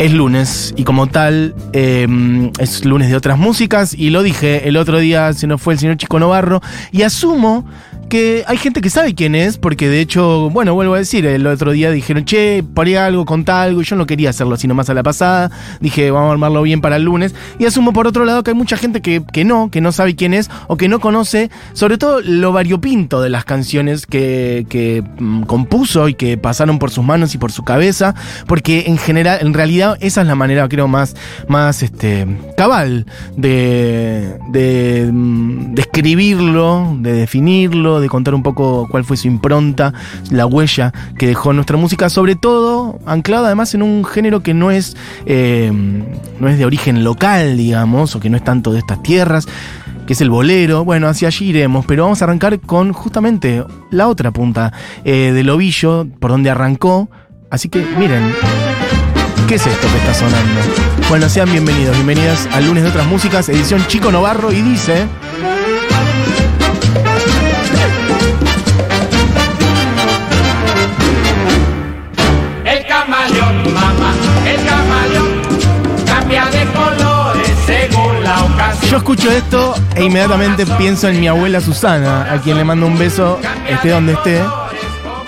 Es lunes y como tal eh, es lunes de otras músicas y lo dije el otro día, se nos fue el señor Chico Novarro y asumo que hay gente que sabe quién es, porque de hecho, bueno, vuelvo a decir, el otro día dijeron, che, ponía algo, contá algo, yo no quería hacerlo así nomás a la pasada, dije, vamos a armarlo bien para el lunes, y asumo por otro lado que hay mucha gente que, que no, que no sabe quién es, o que no conoce, sobre todo lo variopinto de las canciones que, que mm, compuso y que pasaron por sus manos y por su cabeza, porque en general, en realidad, esa es la manera, creo, más, más este, cabal de, de, mm, de escribirlo, de definirlo, de contar un poco cuál fue su impronta, la huella que dejó nuestra música, sobre todo anclada además en un género que no es, eh, no es de origen local, digamos, o que no es tanto de estas tierras que es el bolero. Bueno, hacia allí iremos, pero vamos a arrancar con justamente la otra punta eh, del ovillo, por donde arrancó. Así que miren, ¿qué es esto que está sonando? Bueno, sean bienvenidos, bienvenidas al lunes de otras músicas, edición Chico Novarro, y dice... Yo escucho esto e inmediatamente pienso en mi abuela Susana, a quien le mando un beso, esté donde esté.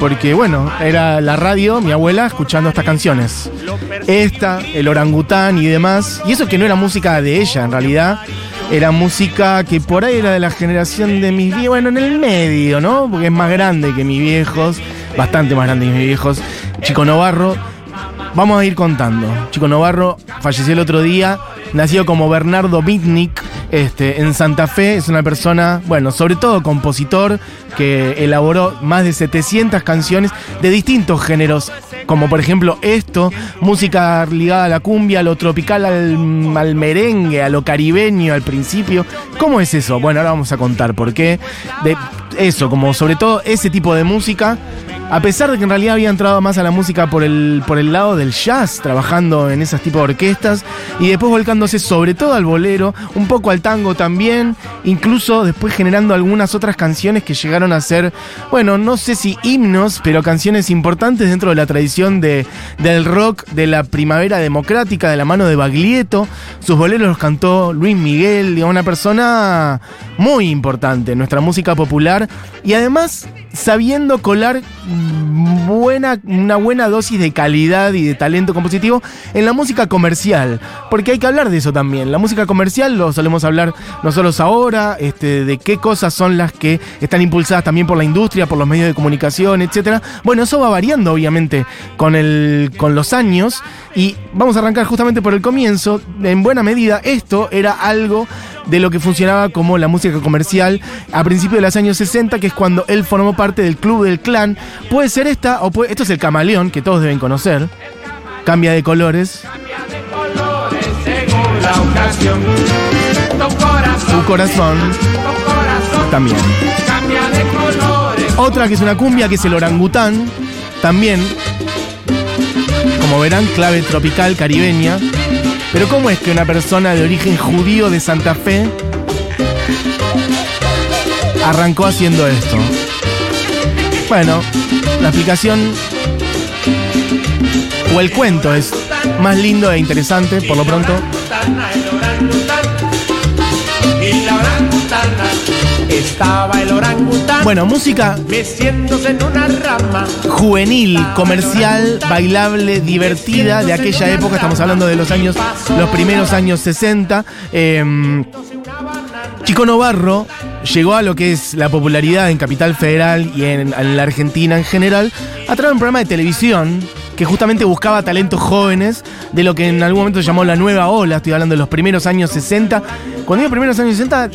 Porque bueno, era la radio, mi abuela, escuchando estas canciones. Esta, el orangután y demás. Y eso que no era música de ella, en realidad. Era música que por ahí era de la generación de mis viejos. Bueno, en el medio, ¿no? Porque es más grande que mis viejos. Bastante más grande que mis viejos. Chico Novarro. Vamos a ir contando. Chico Novarro falleció el otro día. Nacido como Bernardo Mitnick este, en Santa Fe. Es una persona, bueno, sobre todo compositor, que elaboró más de 700 canciones de distintos géneros. Como por ejemplo esto, música ligada a la cumbia, a lo tropical, al, merengue, a lo caribeño al principio. ¿Cómo es eso? Bueno, ahora vamos a contar por qué. Eso, como sobre todo ese tipo de música. A pesar de que en realidad había entrado más a la música por el, por el lado del jazz, trabajando en esas tipos de orquestas, y después volcándose sobre todo al bolero, un poco al tango también, incluso después generando algunas otras canciones que llegaron a ser, bueno, no sé si himnos, pero canciones importantes dentro de la tradición de, del rock de la primavera democrática, de la mano de Baglietto. Sus boleros los cantó Luis Miguel, una persona muy importante en nuestra música popular, y además sabiendo colar buena, una buena dosis de calidad y de talento compositivo en la música comercial. Porque hay que hablar de eso también. La música comercial lo solemos hablar nosotros ahora, este, de qué cosas son las que están impulsadas también por la industria, por los medios de comunicación, etc. Bueno, eso va variando obviamente con, el, con los años. Y vamos a arrancar justamente por el comienzo. En buena medida, esto era algo de lo que funcionaba como la música comercial a principios de los años 60, que es cuando él formó parte del club del clan. Puede ser esta, o puede, esto es el camaleón, que todos deben conocer. Cambia de colores. Tu corazón tu corazón también. cambia de colores. Otra que es una cumbia, que es el orangután. También. Como verán, clave tropical caribeña. Pero ¿cómo es que una persona de origen judío de Santa Fe arrancó haciendo esto? Bueno, la explicación o el cuento es más lindo e interesante, por lo pronto. Estaba el orangután Bueno, música meciéndose en una rama. juvenil, comercial, bailable, divertida de aquella época. Estamos hablando de los años, los primeros años 60. Eh, Chico Novarro llegó a lo que es la popularidad en Capital Federal y en, en la Argentina en general a través de un programa de televisión que justamente buscaba talentos jóvenes de lo que en algún momento se llamó la nueva ola. Estoy hablando de los primeros años 60. Cuando digo primeros años 60,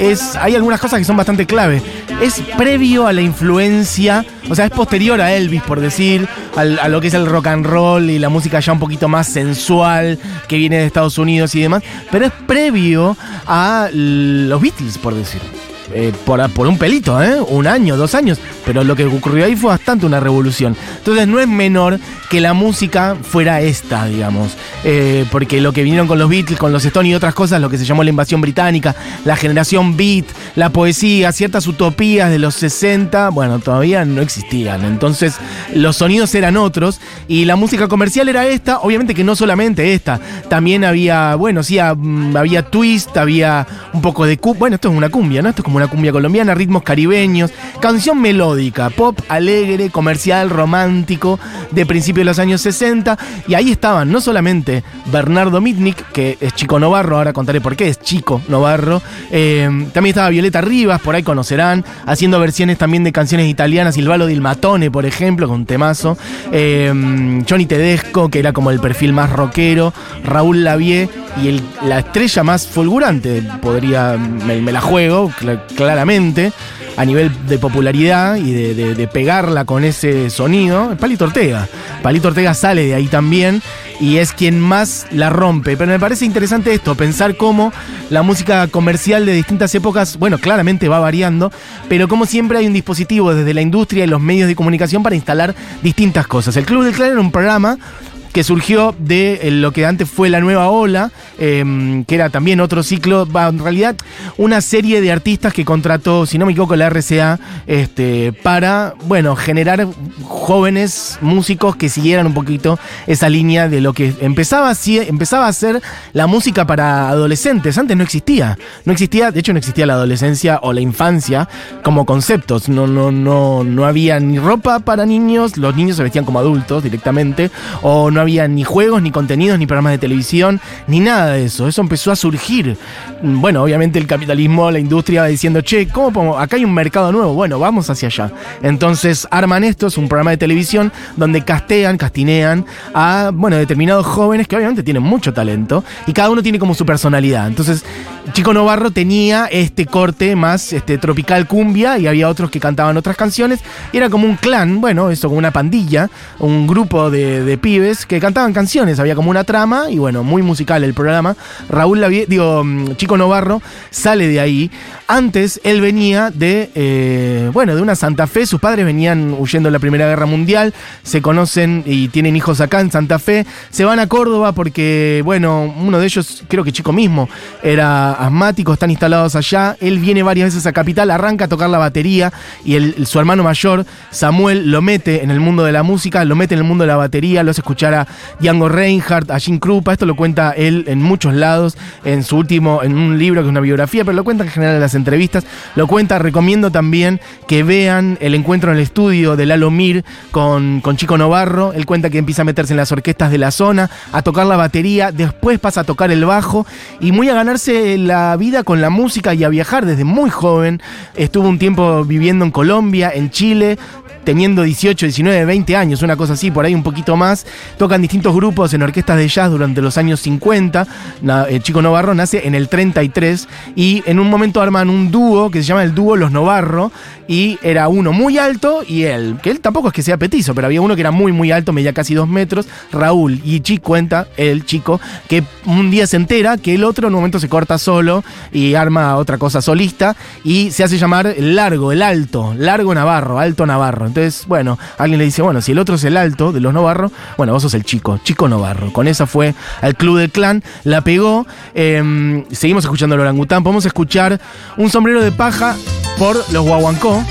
es, hay algunas cosas que son bastante clave. Es previo a la influencia, o sea, es posterior a Elvis, por decir, a lo que es el rock and roll y la música ya un poquito más sensual que viene de Estados Unidos y demás, pero es previo a los Beatles, por decir. Eh, por, un pelito, ¿eh? Un año, dos años. Pero lo que ocurrió ahí fue bastante una revolución. Entonces no es menor que la música fuera esta, digamos. Eh, porque lo que vinieron con los Beatles, con los Stones y otras cosas, lo que se llamó la invasión británica, la generación beat, la poesía, ciertas utopías de los 60, bueno, todavía no existían. Entonces los sonidos eran otros y la música comercial era esta, obviamente que no solamente esta, también había, bueno, sí, ah, mm, había twist, había un poco de bueno, esto es una cumbia, ¿no? Esto es como una cumbia colombiana, ritmos caribeños, canción melódica, pop alegre, comercial, romántico, de principios de los años 60, y ahí estaban no solamente Bernardo Mitnick, que es Chico Novarro, ahora contaré por qué es Chico Novarro, eh, también estaba Violeta Rivas, por ahí conocerán, haciendo versiones también de canciones italianas, Silvalo Dil Matone, por ejemplo, con un temazo, eh, Johnny Tedesco, que era como el perfil más rockero, Raúl Lavie y la estrella más fulgurante, podría, me, me la juego claramente, a nivel de popularidad y de, pegarla con ese sonido, Palito Ortega. Palito Ortega sale de ahí también y es quien más la rompe. Pero me parece interesante esto, pensar cómo la música comercial de distintas épocas, bueno, claramente va variando, pero como siempre hay un dispositivo desde la industria y los medios de comunicación para instalar distintas cosas. El Club del Clan era un programa que surgió de eh, lo que antes fue la nueva ola, eh, que era también otro ciclo, en realidad una serie de artistas que contrató, si no me equivoco, la RCA, este, para, bueno, generar jóvenes músicos que siguieran un poquito esa línea de lo que empezaba, empezaba a ser la música para adolescentes. Antes no existía, no existía, de hecho no existía la adolescencia o la infancia como conceptos, no, no, no, no había ni ropa para niños, los niños se vestían como adultos directamente, o no había ni juegos, ni contenidos, ni programas de televisión, ni nada de eso. Eso empezó a surgir. Mm, Bueno, obviamente el capitalismo, la industria diciendo, che, ¿cómo podemos- Acá hay un mercado nuevo, bueno, vamos hacia allá. Entonces arman esto, es un programa de televisión donde castean, castinean a, bueno, determinados jóvenes que obviamente tienen mucho talento y cada uno tiene como su personalidad. Entonces, Chico Novarro tenía este corte más este, tropical cumbia y había otros que cantaban otras canciones. Era como un clan, bueno, eso como una pandilla, un grupo de, de pibes que cantaban canciones. Había como una trama y bueno, muy musical el programa. Raúl Lavie, digo, mm, Chico Novarro sale de ahí. Antes él venía de, eh, bueno, de una Santa Fe. Sus padres venían huyendo de la Primera Guerra Mundial. Se conocen y tienen hijos acá en Santa Fe. Se van a Córdoba porque, bueno, uno de ellos, creo que Chico mismo, era asmático, están instalados allá. Él viene varias veces a Capital, arranca a tocar la batería y el- su hermano mayor, Samuel, lo mete en el mundo de la música, lo mete en el mundo de la batería, lo hace escuchar a Reinhardt, a Jim Krupa. Esto lo cuenta él en muchos lados, en su último, en un libro que es una biografía, pero lo cuenta en general en las entrevistas. Lo cuenta, recomiendo también que vean el encuentro en el estudio de Lalo Mir con, con Chico Novarro. Él cuenta que empieza a meterse en las orquestas de la zona, a tocar la batería, después pasa a tocar el bajo y muy a ganarse la vida con la música y a viajar desde muy joven. Estuvo un tiempo viviendo en Colombia, en Chile, teniendo 18, 19, 20 años, una cosa así, por ahí un poquito más. Tocan distintos grupos en orquestas de jazz durante los años 50. Na- el Chico Novarro nace en el 33 y en un momento arman un dúo que se llama el dúo Los Novarro y era uno muy alto y él, que él tampoco es que sea petizo, pero había uno que era muy, muy alto, medía casi dos metros, Raúl. Y Chico cuenta, el chico, que un día se entera que el otro en un momento se corta solo y arma otra cosa solista y se hace llamar el largo, el alto, largo Navarro, alto Navarro. Entonces, bueno, alguien le dice, bueno, si el otro es el alto de los Novarro, bueno, vos sos el chico, chico Novarro. Con esa fue al club del clan, la pegó. eh, seguimos escuchando el orangután, podemos escuchar un sombrero de paja por los guaguancó.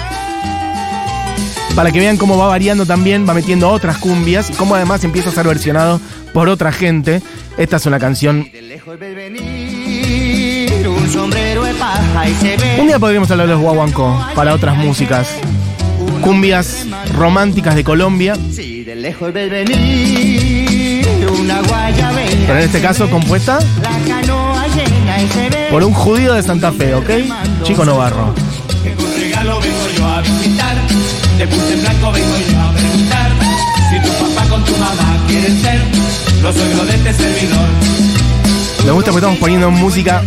Para que vean cómo va variando también, va metiendo otras cumbias y cómo además empieza a ser versionado por otra gente. Esta es una canción. Un día podríamos hablar de los guaguancó para otras músicas. Cumbias románticas de Colombia, de lejos venir una guayabera pero en este caso compuesta La canoa llena y se ve por un judío de Santa Fe, ¿ok? Chico Novarro. Que con regalo vengo yo a visitar. De puse en blanco vengo yo a preguntar. Si tu papá con tu mamá quieren ser los suegros de este servidor. Me gusta porque estamos poniendo música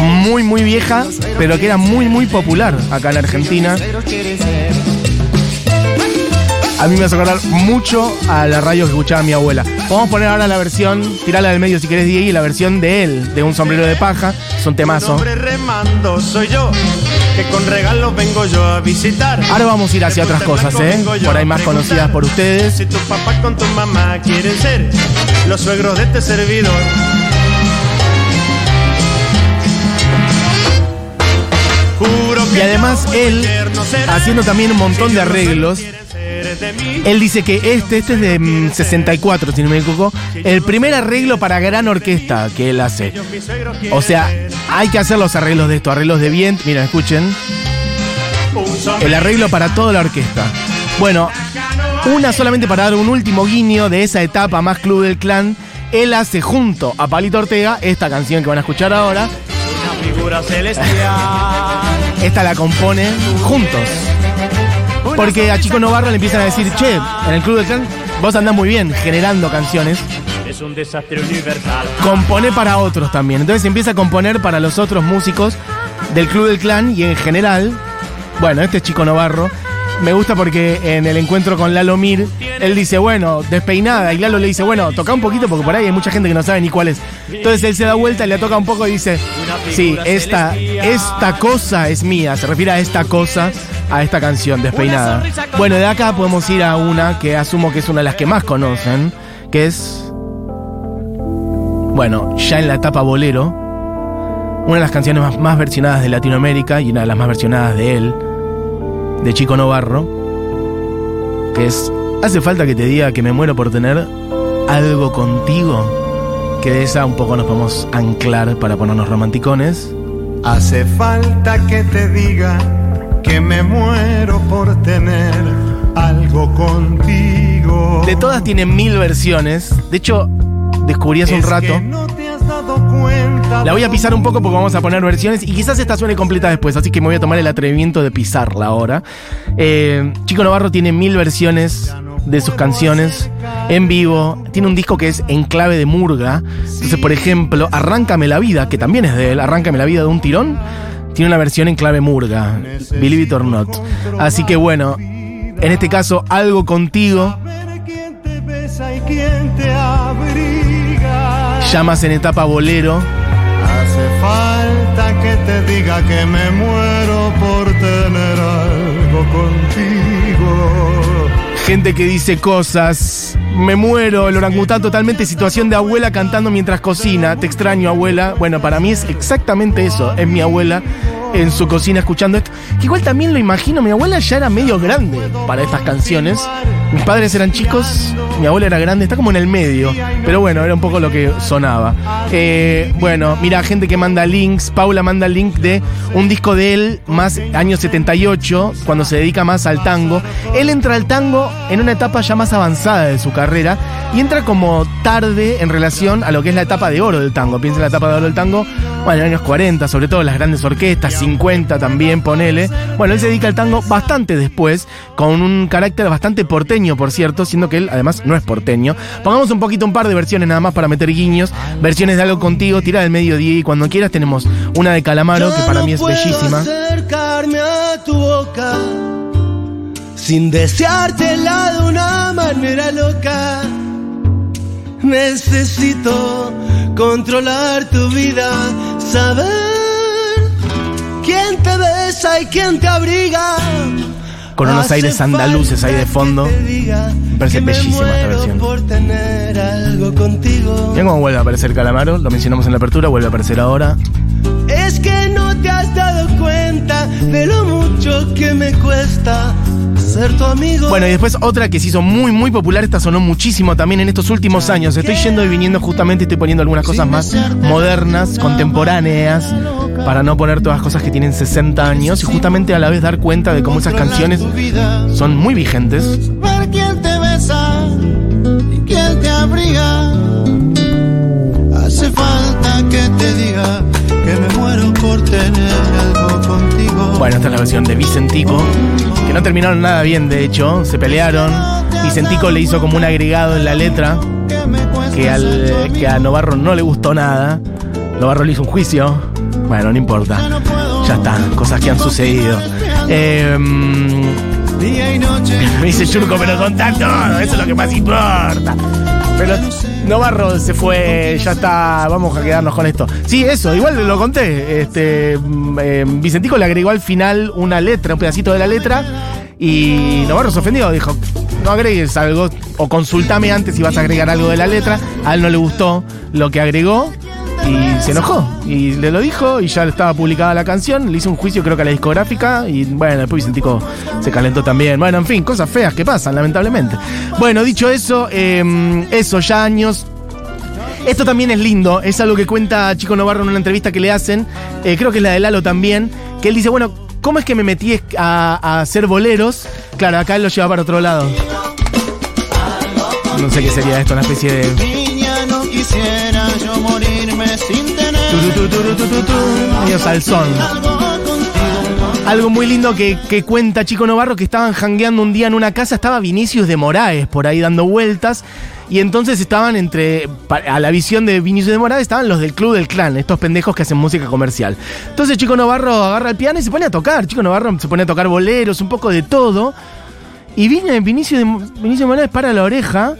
muy, muy vieja, pero que era muy, muy popular acá en Argentina. A mí me hace acordar mucho a la radio que escuchaba mi abuela. Vamos a poner ahora la versión, tirala del medio si querés, Diego, la versión de él, de un sombrero de paja. Es un temazo. hombre remando soy yo, que con regalos vengo yo a visitar. Ahora vamos a ir hacia otras cosas, ¿eh? Por ahí más conocidas por ustedes. Si tu papá con tu mamá quieren ser los suegros de este servidor. Y además él, haciendo también un montón de arreglos. Él dice que este, este es de mm, 64, si no me equivoco, el primer arreglo para gran orquesta que él hace. O sea, hay que hacer los arreglos de esto, arreglos de bien. Miren, escuchen. El arreglo para toda la orquesta. Bueno, una solamente para dar un último guiño de esa etapa más Club del Clan. Él hace junto a Palito Ortega esta canción que van a escuchar ahora. Una figura celestial. Esta la compone juntos. Porque a Chico Novarro le empiezan a decir, che, en el Club del Clan vos andás muy bien generando canciones. Es un desastre universal. Compone para otros también. Entonces empieza a componer para los otros músicos del Club del Clan y en general. Bueno, este es Chico Novarro. Me gusta porque en el encuentro con Lalo Mir, él dice, bueno, despeinada. Y Lalo le dice, bueno, toca un poquito porque por ahí hay mucha gente que no sabe ni cuál es. Entonces él se da vuelta, le toca un poco y dice, sí, esta, esta cosa es mía. Se refiere a esta cosa, a esta canción, despeinada. Bueno, de acá podemos ir a una que asumo que es una de las que más conocen, que es bueno, ya en la etapa bolero, una de las canciones más, más versionadas de Latinoamérica y una de las más versionadas de él, de Chico Novarro, que es Hace falta que te diga que me muero por tener algo contigo, que de esa un poco nos podemos anclar para ponernos romanticones. Hace falta que te diga que me muero por tener algo contigo. De todas tiene mil versiones, de hecho descubrí hace un rato. no te has dado cuenta. La voy a pisar un poco porque vamos a poner versiones y quizás esta suene completa después, así que me voy a tomar el atrevimiento de pisarla ahora. Eh, Chico Navarro tiene mil versiones de sus canciones en vivo. Tiene un disco que es en clave de murga. Entonces, por ejemplo, Arráncame la vida, que también es de él, Arráncame la vida de un tirón. Tiene una versión en clave murga, Believe It or Not. Así que bueno, en este caso, Algo Contigo, llamas en etapa bolero. Hace falta que te diga que me muero por tener algo contigo. Gente que dice cosas. Me muero, el orangután totalmente situación de abuela cantando mientras cocina. Te extraño, abuela. Bueno, para mí es exactamente eso. Es mi abuela en su cocina escuchando esto. Que igual también lo imagino, mi abuela ya era medio grande para estas canciones. Mis padres eran chicos, mi abuela era grande, está como en el medio. Pero bueno, era un poco lo que sonaba. Eh, bueno, mira, gente que manda links. Paula manda el link de un disco de él, más año 78, cuando se dedica más al tango. Él entra al tango en una etapa ya más avanzada de su carrera y entra como tarde en relación a lo que es la etapa de oro del tango. Piensa en la etapa de oro del tango, bueno, en los años 40, sobre todo las grandes orquestas, 50 también, ponele. Bueno, él se dedica al tango bastante después, con un carácter bastante porteño, por cierto, siendo que él además no es porteño. Pongamos un poquito un par de versiones nada más para meter guiños. Versiones de algo contigo, tira del mediodía y cuando quieras tenemos una de Calamaro, que para mí es bellísima. acercarme a tu de una manera loca. Necesito controlar tu vida, saber quién te besa y quién te abriga. Con unos Hace aires andaluces ahí de fondo. Me parece bellísima esta versión. Miren cómo vuelve a aparecer Calamaro, lo mencionamos en la apertura, vuelve a aparecer ahora. Es que no te has dado cuenta de lo mucho que me cuesta ser tu amigo. Bueno, y después otra que se hizo muy, muy popular, esta sonó muchísimo también en estos últimos años. Estoy yendo y viniendo justamente, estoy poniendo algunas cosas más modernas, contemporáneas, para no poner todas las cosas que tienen 60 años y justamente a la vez dar cuenta de cómo esas canciones son muy vigentes. Ver quién te besa y quién te abriga. Hace falta que te diga Bueno, esta es la versión de Vicentico, que no terminaron nada bien, de hecho, se pelearon. Vicentico le hizo como un agregado en la letra que al, que a Novarro no le gustó nada. Novarro le hizo un juicio. Bueno, no importa. Ya está, cosas que han sucedido. Noche. Me dice Churco, pero contá todo, eso es lo que más importa. Pero Novarro se fue, ya está, vamos a quedarnos con esto. Sí, eso, igual lo conté. Este, mm, eh, Vicentico le agregó al final una letra, un pedacito de la letra, y Novarro se ofendió, dijo, no agregues algo, o consultame antes si vas a agregar algo de la letra. A él no le gustó lo que agregó. Y se enojó. Y le lo dijo y ya estaba publicada la canción. Le hizo un juicio creo que a la discográfica. Y bueno, después Vicentico se calentó también. Bueno, en fin, cosas feas que pasan, lamentablemente. Bueno, dicho eso, eh, eso, ya años. Esto también es lindo, es algo que cuenta Chico Novarro en una entrevista que le hacen, eh, creo que es la de Lalo también, que él dice, bueno, ¿cómo es que me metí a, hacer boleros? Claro, acá él lo lleva para otro lado. No sé qué sería esto, una especie de... Niña, no quisiera yo morirme sin tener salsón. algo muy lindo que, que cuenta Chico Novarro, que estaban jangueando un día en una casa, estaba Vinicius de Moraes por ahí dando vueltas, y entonces estaban entre, a la visión de Vinicius de Moraes, estaban los del Club del Clan, estos pendejos que hacen música comercial. Entonces Chico Novarro agarra el piano y se pone a tocar, Chico Novarro se pone a tocar boleros, un poco de todo, y viene Vinicius de, Vinicius de Moraes para la oreja,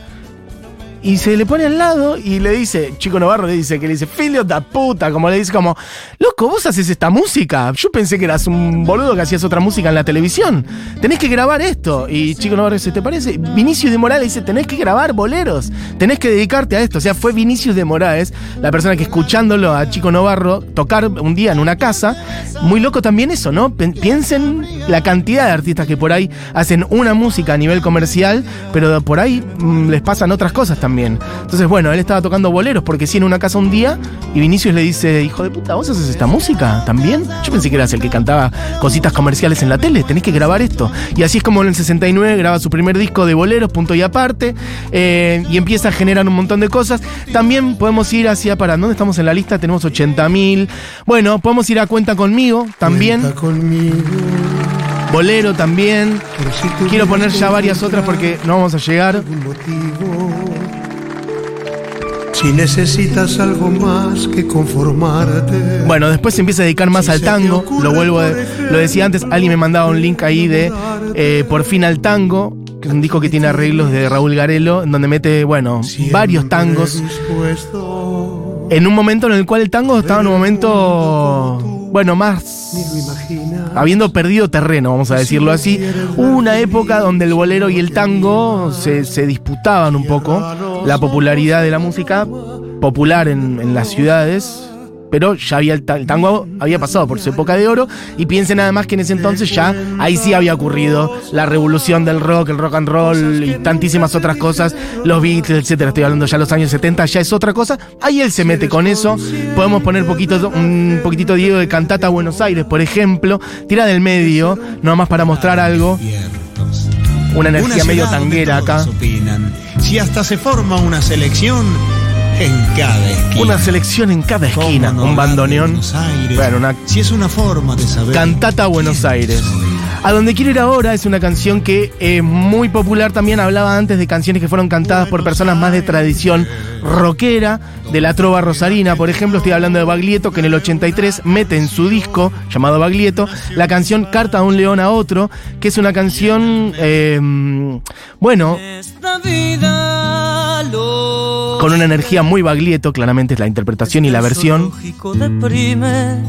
y se le pone al lado y le dice, Chico Novarro le dice, que le dice, filio da puta, como le dice, como, loco, vos haces esta música. Yo pensé que eras un boludo que hacías otra música en la televisión. Tenés que grabar esto. Y Chico Novarro dice, ¿te parece? Vinicius de Morales dice, tenés que grabar boleros. Tenés que dedicarte a esto. O sea, fue Vinicius de Morales, la persona que escuchándolo a Chico Novarro tocar un día en una casa, muy loco también eso, ¿no? Piensen la cantidad de artistas que por ahí hacen una música a nivel comercial, pero por ahí mm, les pasan otras cosas también. Entonces, bueno, él estaba tocando boleros porque sí en una casa un día y Vinicius le dice, hijo de puta, ¿vos haces esta música también? Yo pensé que eras el que cantaba cositas comerciales en la tele, tenés que grabar esto. Y así es como en el 69 graba su primer disco de boleros, punto y aparte, eh, y empieza a generar un montón de cosas. También podemos ir hacia, para, ¿dónde estamos en la lista? Tenemos 80 mil. Bueno, podemos ir a Cuenta conmigo también. Cuenta conmigo, Bolero también. Quiero poner ya varias otras porque no vamos a llegar. Si necesitas algo más que conformarte. Bueno, después se empieza a dedicar más Si al tango. Lo vuelvo a- lo decía antes, alguien me mandaba un link ahí de eh, Por fin al tango, que es un disco que tiene arreglos de Raúl Garelo, en donde mete, bueno, varios tangos. En un momento en el cual el tango estaba en un momento, bueno, más habiendo perdido terreno, vamos a decirlo así. Hubo una época donde el bolero y el tango se, se disputaban un poco la popularidad de la música popular en, en las ciudades. Pero ya había el, ta- el tango había pasado por su época de oro y piensen además que en ese entonces ya ahí sí había ocurrido la revolución del rock, el rock and roll y tantísimas otras cosas, los Beatles, etcétera. Estoy hablando ya de los años 70, ya es otra cosa. Ahí él se mete con eso. Podemos poner poquito, un poquitito Diego de Cantata Buenos Aires, por ejemplo. Tira del medio, nomás para mostrar algo. Una energía medio tanguera acá. Si hasta se forma una selección en cada esquina. Una selección en cada ¿Cómo esquina, no un bandoneón. Buenos Aires? Bueno, una Si es una forma de saber. Cantata Buenos Aires. A donde quiero ir ahora es una canción que es muy popular también. Hablaba antes de canciones que fueron cantadas por personas más de tradición rockera, de la trova rosarina, por ejemplo. Estoy hablando de Baglietto, que en el 83 mete en su disco, llamado Baglietto, la canción Carta de un león a otro, que es una canción, eh, bueno, Esta vida lo con una energía muy Baglietto, claramente es la interpretación y la versión. zoológico deprime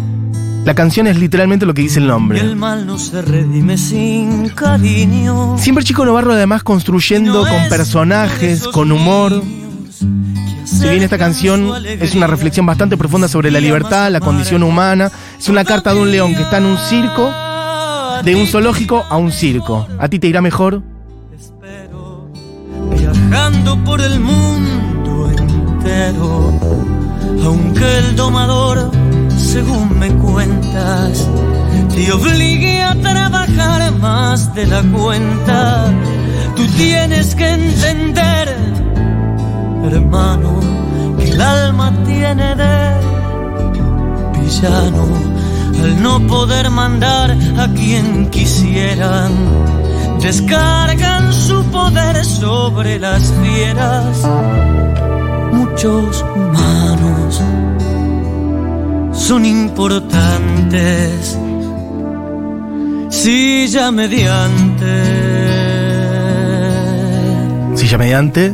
La canción es literalmente lo que dice el nombre. el mal no se redime sin cariño. Siempre Chico Novarro además construyendo con personajes, con humor. Si bien esta canción es una reflexión bastante profunda sobre la libertad, la condición humana, es una carta de un león que está en un circo, de un zoológico a un circo. ¿A ti te irá mejor? Viajando por el mundo aunque el domador, según me cuentas, te obligue a trabajar más de la cuenta. Tú tienes que entender, hermano, que el alma tiene de villano al no poder mandar a quien quisieran. Descargan su poder sobre las fieras. Muchos humanos son importantes. silla mediante, Silla mediante.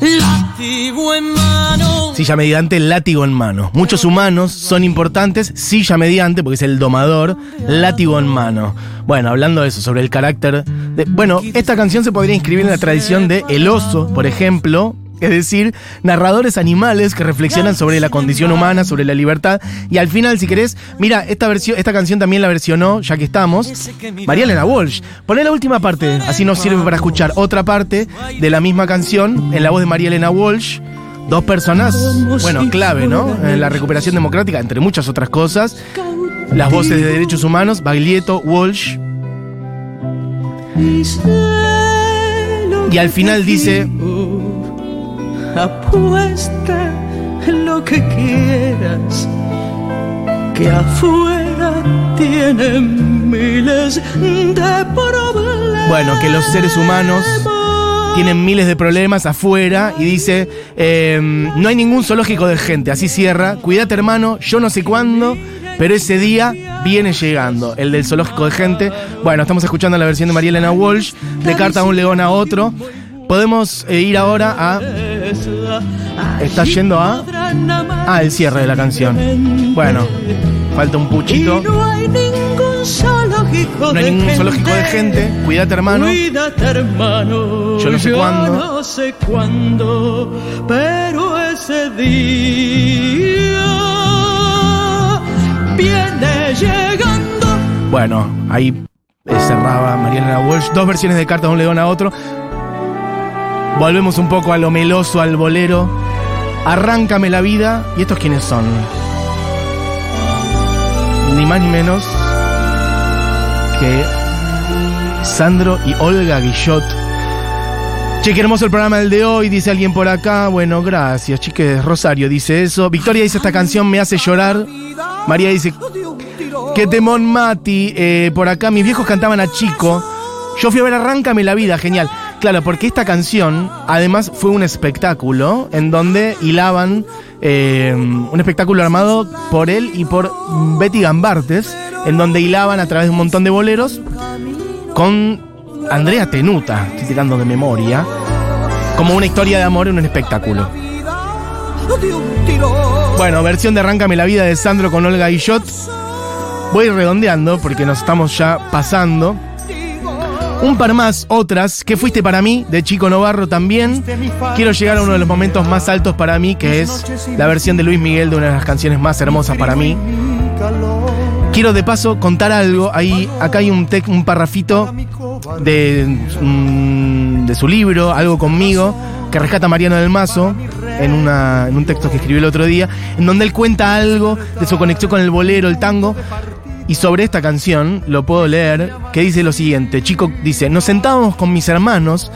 látigo en mano. Silla mediante, látigo en mano. Muchos humanos son importantes, silla mediante, porque es el domador, látigo en mano. Bueno, hablando de eso, sobre el carácter. De, bueno, esta canción se podría inscribir en la tradición de El Oso, por ejemplo. Es decir, narradores animales que reflexionan sobre la condición humana, sobre la libertad. Y al final, si querés, mira, esta, versión, esta canción también la versionó, ya que estamos, María Elena Walsh. Poné la última parte, así nos sirve para escuchar otra parte de la misma canción en la voz de María Elena Walsh. Dos personas, bueno, clave, ¿no? En la recuperación democrática, entre muchas otras cosas. Las voces de derechos humanos, Baglietto, Walsh. Y al final dice, Apuesta lo que quieras, que afuera tienen miles de problemas. bueno, que los seres humanos tienen miles de problemas afuera y dice, eh, no hay ningún zoológico de gente, así cierra, cuídate hermano, yo no sé cuándo, pero ese día viene llegando, el del zoológico de gente. Bueno, estamos escuchando la versión de María Elena Walsh, de Carta de un león a otro. Podemos eh, ir ahora a... Está yendo a... Ah, el cierre de la canción. Bueno, falta un puchito. No hay ningún zoológico No hay ningún zoológico de gente, cuídate hermano. Cuídate, hermano. Yo no sé cuándo. no sé cuándo, pero ese día viene llegando. Bueno, ahí cerraba María Elena Walsh. Dos versiones de Carta de un león a otro. Volvemos un poco a lo meloso, al bolero. Arráncame la vida. ¿Y estos quiénes son? Ni más ni menos que Sandro y Olga Guillot. Che, qué hermoso el programa del de hoy, dice alguien por acá. Bueno, gracias, chiques. Rosario dice eso. Victoria dice esta canción me hace llorar. María dice, qué temón Mati. Eh, por acá mis viejos cantaban a chico. Yo fui a ver Arráncame la vida, genial. Claro, porque esta canción además fue un espectáculo en donde hilaban eh, un espectáculo armado por él y por Betty Gambartes, en donde hilaban a través de un montón de boleros con Andrea Tenuta, estoy tirando de memoria, como una historia de amor en un espectáculo. Bueno, versión de Arráncame la vida de Sandro con Olga Guillot. Voy redondeando porque nos estamos ya pasando. Un par más, otras, que fuiste para mí, de Chico Novarro también. Quiero llegar a uno de los momentos más altos para mí, que es la versión de Luis Miguel de una de las canciones más hermosas para mí. Quiero de paso contar algo. Ahí, acá hay un, tec- un parrafito de, mm, de su libro, Algo conmigo, que rescata Mariano del Mazo en, una, en un texto que escribió el otro día, en donde él cuenta algo de su conexión con el bolero, el tango. Y sobre esta canción lo puedo leer, que dice lo siguiente. Chico dice, nos sentábamos con mis hermanos.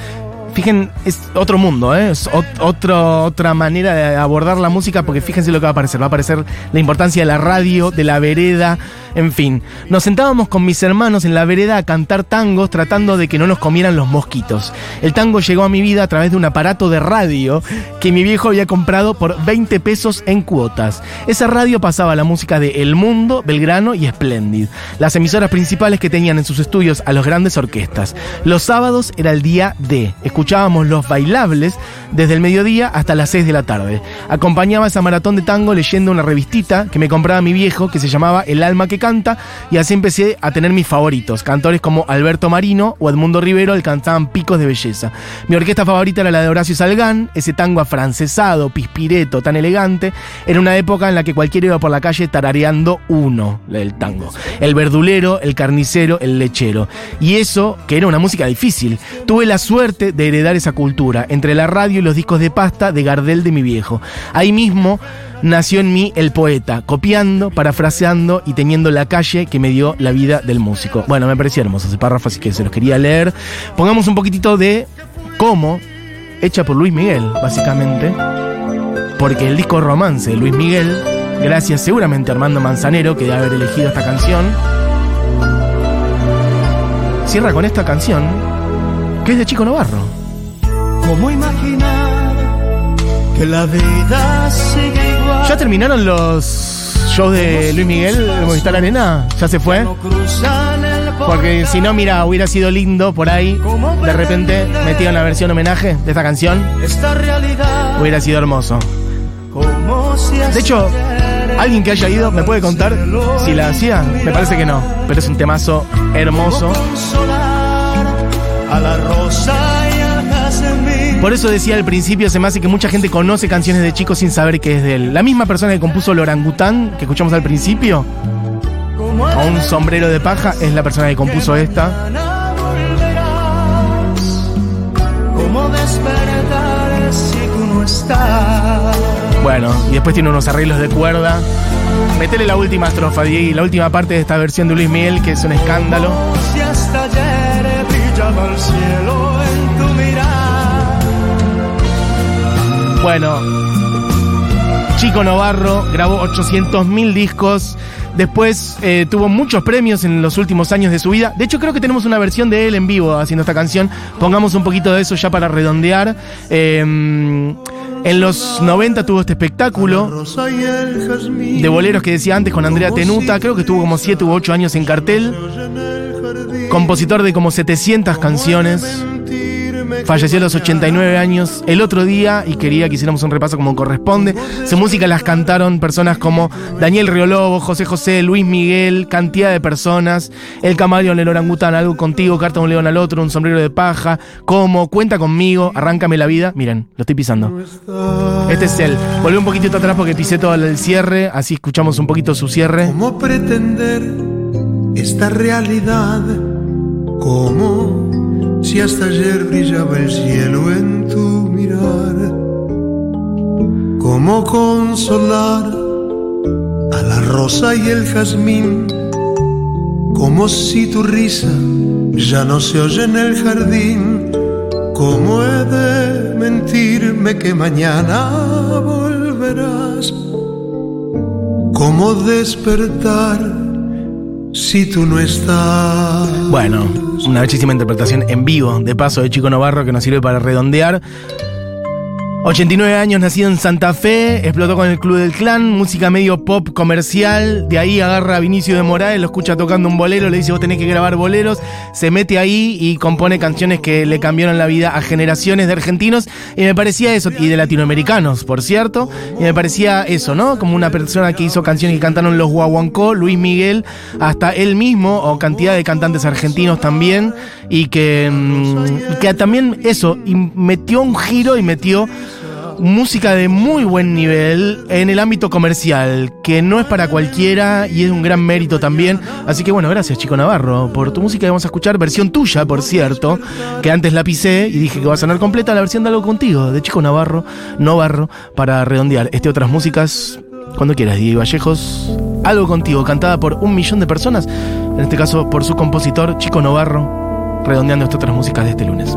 Fijen, es otro mundo, ¿eh? es otra manera de abordar la música, porque fíjense lo que va a aparecer. Va a aparecer la importancia de la radio, de la vereda, en fin. Nos sentábamos con mis hermanos en la vereda a cantar tangos tratando de que no nos comieran los mosquitos. El tango llegó a mi vida a través de un aparato de radio que mi viejo había comprado por 20 pesos en cuotas. Esa radio pasaba la música de El Mundo, Belgrano y Splendid, las emisoras principales que tenían en sus estudios a los grandes orquestas. Los sábados era el día D. Escuchábamos los bailables desde el mediodía hasta las 6 de la tarde. Acompañaba esa maratón de tango leyendo una revistita que me compraba mi viejo que se llamaba El alma que y así empecé a tener mis favoritos, cantores como Alberto Marino o Edmundo Rivero, que cantaban picos de belleza. Mi orquesta favorita era la de Horacio Salgán, ese tango afrancesado, pispireto, tan elegante. Era una época en la que cualquiera iba por la calle tarareando uno del tango. El verdulero, el carnicero, el lechero. Y eso, que era una música difícil. Tuve la suerte de heredar esa cultura, entre la radio y los discos de pasta de Gardel de mi viejo. Ahí mismo nació en mí el poeta, copiando, parafraseando y teniendo la calle que me dio la vida del músico. Bueno, me pareció hermoso ese párrafo, así que se los quería leer. Pongamos un poquitito de cómo, hecha por Luis Miguel, básicamente, porque el disco Romance de Luis Miguel, gracias seguramente a Armando Manzanero, que debe haber elegido esta canción, cierra con esta canción, que es de Chico Novarro. ¿Cómo imaginar que la vida sigue? ¿Ya terminaron los shows de Luis Miguel de Movistar Arena? ¿Ya se fue? Porque si no, mira, hubiera sido lindo por ahí, de repente metía una versión homenaje de esta canción, Esta realidad hubiera sido hermoso. De hecho, alguien que haya ido, ¿me puede contar si la hacía? Me parece que no, pero es un temazo hermoso. a la rosa. Por eso decía al principio, se me hace que mucha gente conoce canciones de chicos sin saber que es de él. La misma persona que compuso el orangután, que escuchamos al principio, a un sombrero de paja, es la persona que compuso esta. Bueno, y después tiene unos arreglos de cuerda. Metele la última estrofa, Diego, la última parte de esta versión de Luis Miguel, que es un escándalo. Bueno, Chico Novarro grabó 800.000 discos. Después eh, tuvo muchos premios en los últimos años de su vida. De hecho, creo que tenemos una versión de él en vivo haciendo esta canción. Pongamos un poquito de eso ya para redondear. Eh, en los 90 tuvo este espectáculo de boleros que decía antes con Andrea Tenuta. Creo que estuvo como 7 u 8 años en cartel. Compositor de como 700 canciones. Falleció a los 89 años el otro día y quería que hiciéramos un repaso como corresponde. Su música las cantaron personas como Daniel Riolobo, José José, Luis Miguel, cantidad de personas. El Camaleón, el Orangután, Algo Contigo, Carta de un León al Otro, Un Sombrero de Paja, Como, Cuenta Conmigo, Arráncame la Vida. Miren, lo estoy pisando. Este es él. Volví un poquitito atrás porque pisé todo el cierre, así escuchamos un poquito su cierre. ¿Cómo pretender esta realidad? Como si hasta ayer brillaba el cielo en tu mirar. ¿Cómo consolar a la rosa y el jazmín? Como si tu risa ya no se oye en el jardín. ¿Cómo he de mentirme que mañana volverás? ¿Cómo despertar si tú no estás? Bueno, una bellísima interpretación en vivo de paso de Chico Novarro que nos sirve para redondear. 89 años, nacido en Santa Fe, explotó con el Club del Clan, música medio pop comercial, de ahí agarra a Vinicio de Morales, lo escucha tocando un bolero, le dice vos tenés que grabar boleros, se mete ahí y compone canciones que le cambiaron la vida a generaciones de argentinos, y me parecía eso, y de latinoamericanos, por cierto, y me parecía eso, ¿no? Como una persona que hizo canciones que cantaron los Guaguancó, Luis Miguel, hasta él mismo, o cantidad de cantantes argentinos también, y que, mm, que también eso, y metió un giro y metió música de muy buen nivel en el ámbito comercial, que no es para cualquiera y es un gran mérito también. Así que bueno, gracias Chico Navarro por tu música. Vamos a escuchar versión tuya, por cierto, que antes la pisé y dije que va a sonar completa la versión de algo contigo, de Chico Navarro, Novarro, para redondear este otras músicas. Cuando quieras, Diego Vallejos, algo contigo, cantada por un millón de personas, en este caso por su compositor Chico Novarro, redondeando estas otras músicas de este lunes.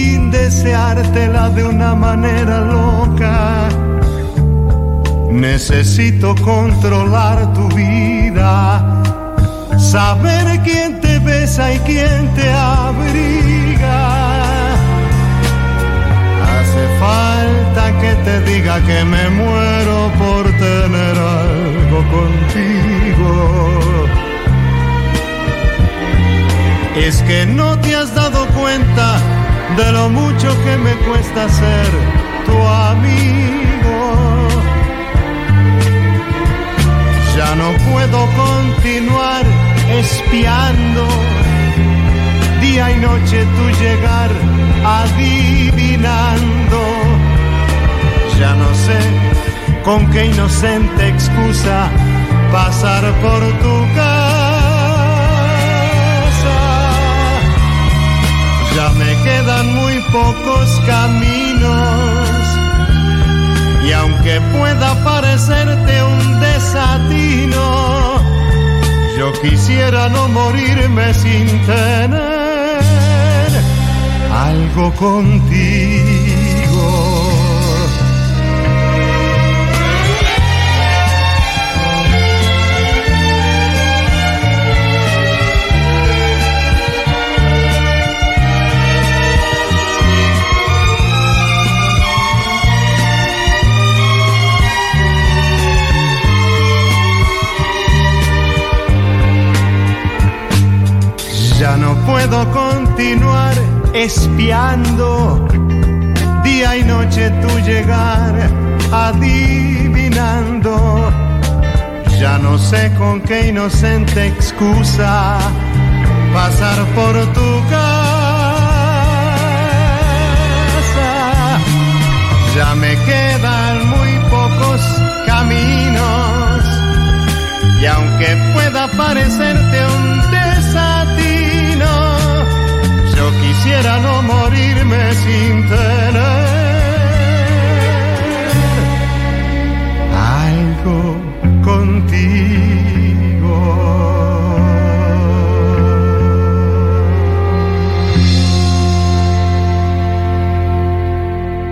deseártela de una manera loca. Necesito controlar tu vida, saber quién te besa y quién te abriga. Hace falta que te diga que me muero por tener algo contigo. Es que no te has dado de lo mucho que me cuesta ser tu amigo. Ya no puedo continuar espiando día y noche tu llegar adivinando. Ya no sé con qué inocente excusa pasar por tu casa. Ya me quedan muy pocos caminos. Y aunque pueda parecerte un desatino, yo quisiera no morirme sin tener algo contigo. espiando día y noche tu llegar, adivinando. Ya no sé con qué inocente excusa pasar por tu casa. Ya me quedan muy pocos caminos y aunque pueda parecerte un quisiera no morirme sin tener algo contigo.